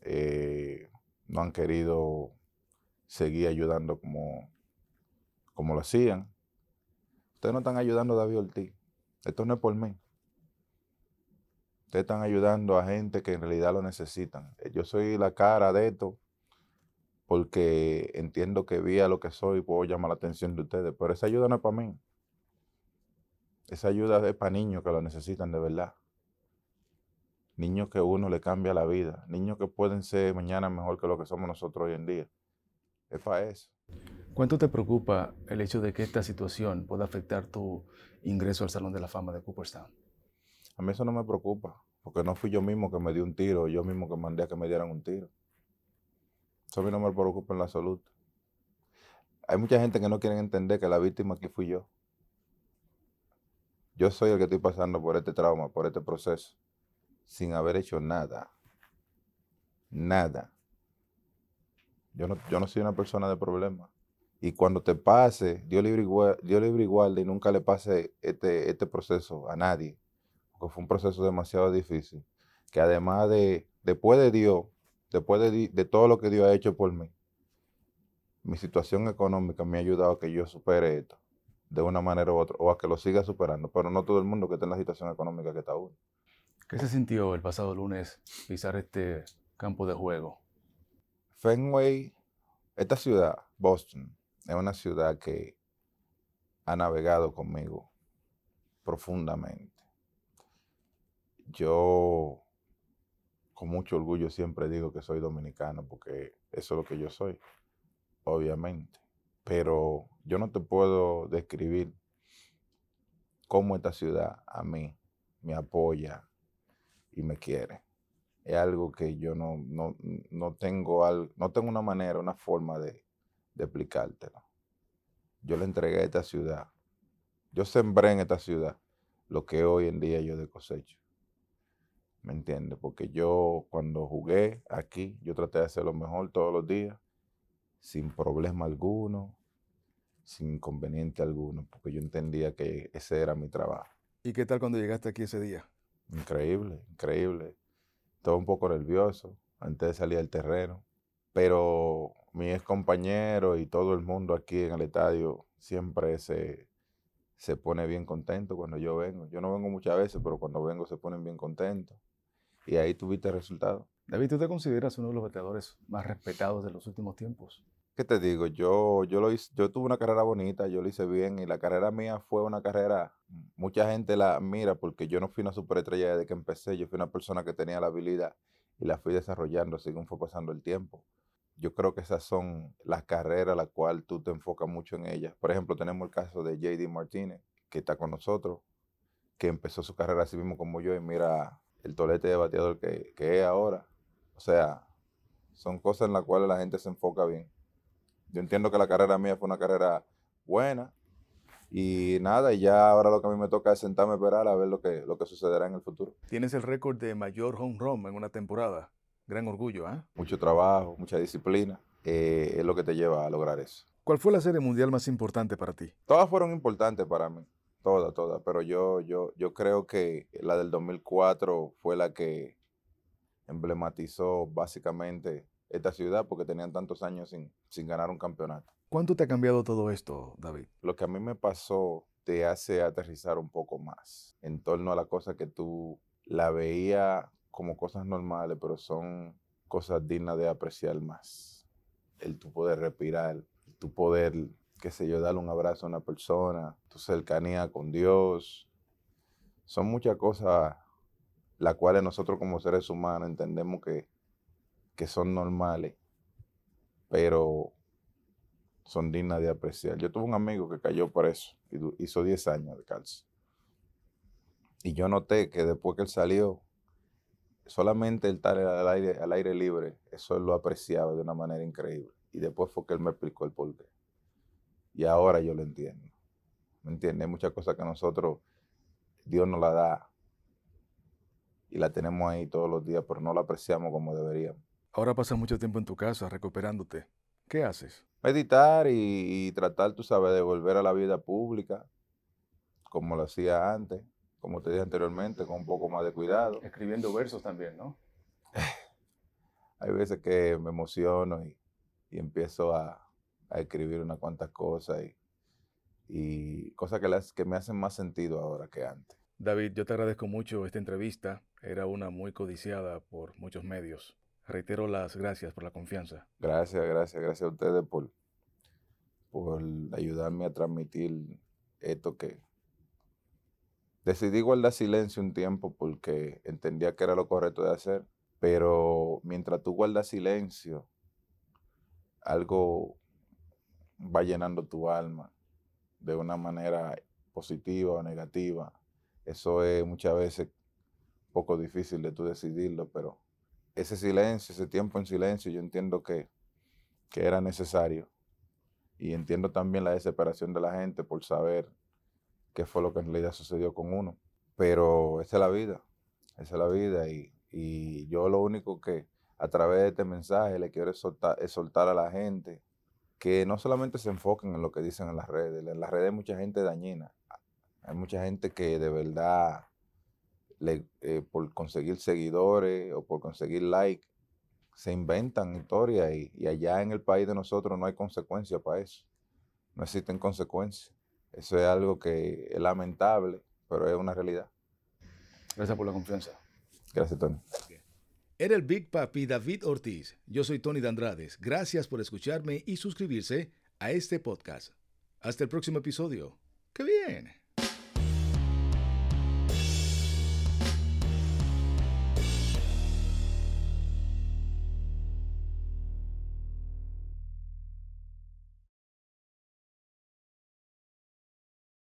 eh, no han querido seguir ayudando como, como lo hacían. Ustedes no están ayudando a David Ortiz. Esto no es por mí. Ustedes están ayudando a gente que en realidad lo necesitan. Eh, yo soy la cara de esto porque entiendo que vía lo que soy puedo llamar la atención de ustedes, pero esa ayuda no es para mí. Esa ayuda es para niños que lo necesitan de verdad. Niños que uno le cambia la vida. Niños que pueden ser mañana mejor que lo que somos nosotros hoy en día. Es para eso.
¿Cuánto te preocupa el hecho de que esta situación pueda afectar tu ingreso al Salón de la Fama de Cooperstown?
A mí eso no me preocupa, porque no fui yo mismo que me di un tiro, yo mismo que mandé a que me dieran un tiro. Eso a mí no me preocupa en la salud. Hay mucha gente que no quiere entender que la víctima aquí fui yo. Yo soy el que estoy pasando por este trauma, por este proceso, sin haber hecho nada. Nada. Yo no, yo no soy una persona de problemas. Y cuando te pase, Dios libre igual, Dios libre igual y nunca le pase este, este proceso a nadie fue un proceso demasiado difícil, que además de, después de Dios, después de, todo lo que Dios ha hecho por mí, mi situación económica me ha ayudado a que yo supere esto de una manera u otra, o a que lo siga superando, pero no todo el mundo que está en la situación económica que está uno.
¿Qué se sintió el pasado lunes pisar este campo de juego?
Fenway, esta ciudad, Boston, es una ciudad que ha navegado conmigo profundamente. Yo con mucho orgullo siempre digo que soy dominicano porque eso es lo que yo soy, obviamente. Pero yo no te puedo describir cómo esta ciudad a mí me apoya y me quiere. Es algo que yo no, no, tengo, no tengo una manera, una forma de, de explicártelo. Yo le entregué a esta ciudad. Yo sembré en esta ciudad lo que hoy en día yo de cosecho. ¿Me entiendes? Porque yo cuando jugué aquí, yo traté de hacer lo mejor todos los días, sin problema alguno, sin inconveniente alguno, porque yo entendía que ese era mi trabajo.
¿Y qué tal cuando llegaste aquí ese día?
Increíble, increíble. Estaba un poco nervioso antes de salir al terreno, pero mi ex compañero y todo el mundo aquí en el estadio siempre se, se pone bien contento cuando yo vengo. Yo no vengo muchas veces, pero cuando vengo se ponen bien contentos. Y ahí tuviste el resultado.
David, ¿tú te consideras uno de los bateadores más respetados de los últimos tiempos?
¿Qué te digo? Yo, yo, lo hice, yo tuve una carrera bonita, yo lo hice bien y la carrera mía fue una carrera, mucha gente la mira porque yo no fui una superestrella desde que empecé, yo fui una persona que tenía la habilidad y la fui desarrollando según fue pasando el tiempo. Yo creo que esas son las carreras las cuales tú te enfocas mucho en ellas. Por ejemplo, tenemos el caso de JD Martínez, que está con nosotros, que empezó su carrera así mismo como yo y mira el tolete de bateador que, que es ahora. O sea, son cosas en las cuales la gente se enfoca bien. Yo entiendo que la carrera mía fue una carrera buena. Y nada, y ya ahora lo que a mí me toca es sentarme a esperar a ver lo que, lo que sucederá en el futuro.
Tienes el récord de mayor home run en una temporada. Gran orgullo, ¿eh?
Mucho trabajo, mucha disciplina. Eh, es lo que te lleva a lograr eso.
¿Cuál fue la serie mundial más importante para ti?
Todas fueron importantes para mí. Todas, todas. Pero yo, yo, yo creo que la del 2004 fue la que emblematizó básicamente esta ciudad porque tenían tantos años sin, sin ganar un campeonato.
¿Cuánto te ha cambiado todo esto, David?
Lo que a mí me pasó te hace aterrizar un poco más en torno a la cosa que tú la veía como cosas normales, pero son cosas dignas de apreciar más. El tu poder respirar, el tu poder, qué sé yo, darle un abrazo a una persona, tu cercanía con Dios. Son muchas cosas las cuales nosotros como seres humanos entendemos que que son normales, pero son dignas de apreciar. Yo tuve un amigo que cayó por eso, y hizo 10 años de cárcel. Y yo noté que después que él salió, solamente el estar al aire, al aire libre, eso lo apreciaba de una manera increíble. Y después fue que él me explicó el porqué. Y ahora yo lo entiendo. ¿Me entiendes? Hay muchas cosas que nosotros, Dios nos la da y la tenemos ahí todos los días, pero no la apreciamos como deberíamos.
Ahora pasas mucho tiempo en tu casa recuperándote. ¿Qué haces?
Meditar y, tratar, tú sabes, de volver a la vida pública, como lo hacía antes, como te dije anteriormente, con un poco más de cuidado.
Escribiendo versos también, ¿no?
Hay veces que me emociono y, empiezo a, escribir unas cuantas cosas y, y cosas que, las, que me hacen más sentido ahora que antes.
David, yo te agradezco mucho esta entrevista. Era una muy codiciada por muchos medios. Reitero las gracias por la confianza.
Gracias, gracias, gracias a ustedes por, por ayudarme a transmitir esto que decidí guardar silencio un tiempo porque entendía que era lo correcto de hacer, pero mientras tú guardas silencio, algo va llenando tu alma de una manera positiva o negativa. Eso es muchas veces poco difícil de tú decidirlo, pero ese silencio, ese tiempo en silencio, yo entiendo que, era necesario. Y entiendo también la desesperación de la gente por saber qué fue lo que en realidad sucedió con uno. Pero esa es la vida, esa es la vida. Y, y yo lo único que a través de este mensaje le quiero soltar, es soltar a la gente que no solamente se enfoquen en lo que dicen en las redes. En las redes hay mucha gente dañina. Hay mucha gente que de verdad eh, por conseguir seguidores o por conseguir likes, se inventan historias y, allá en el país de nosotros no hay consecuencias para eso. No existen consecuencias. Eso es algo que es lamentable, pero es una realidad.
Gracias por la confianza.
Gracias, Tony.
Era el Big Papi David Ortiz. Yo soy Tony Dandrades. Gracias por escucharme y suscribirse a este podcast. Hasta el próximo episodio. ¡Qué bien!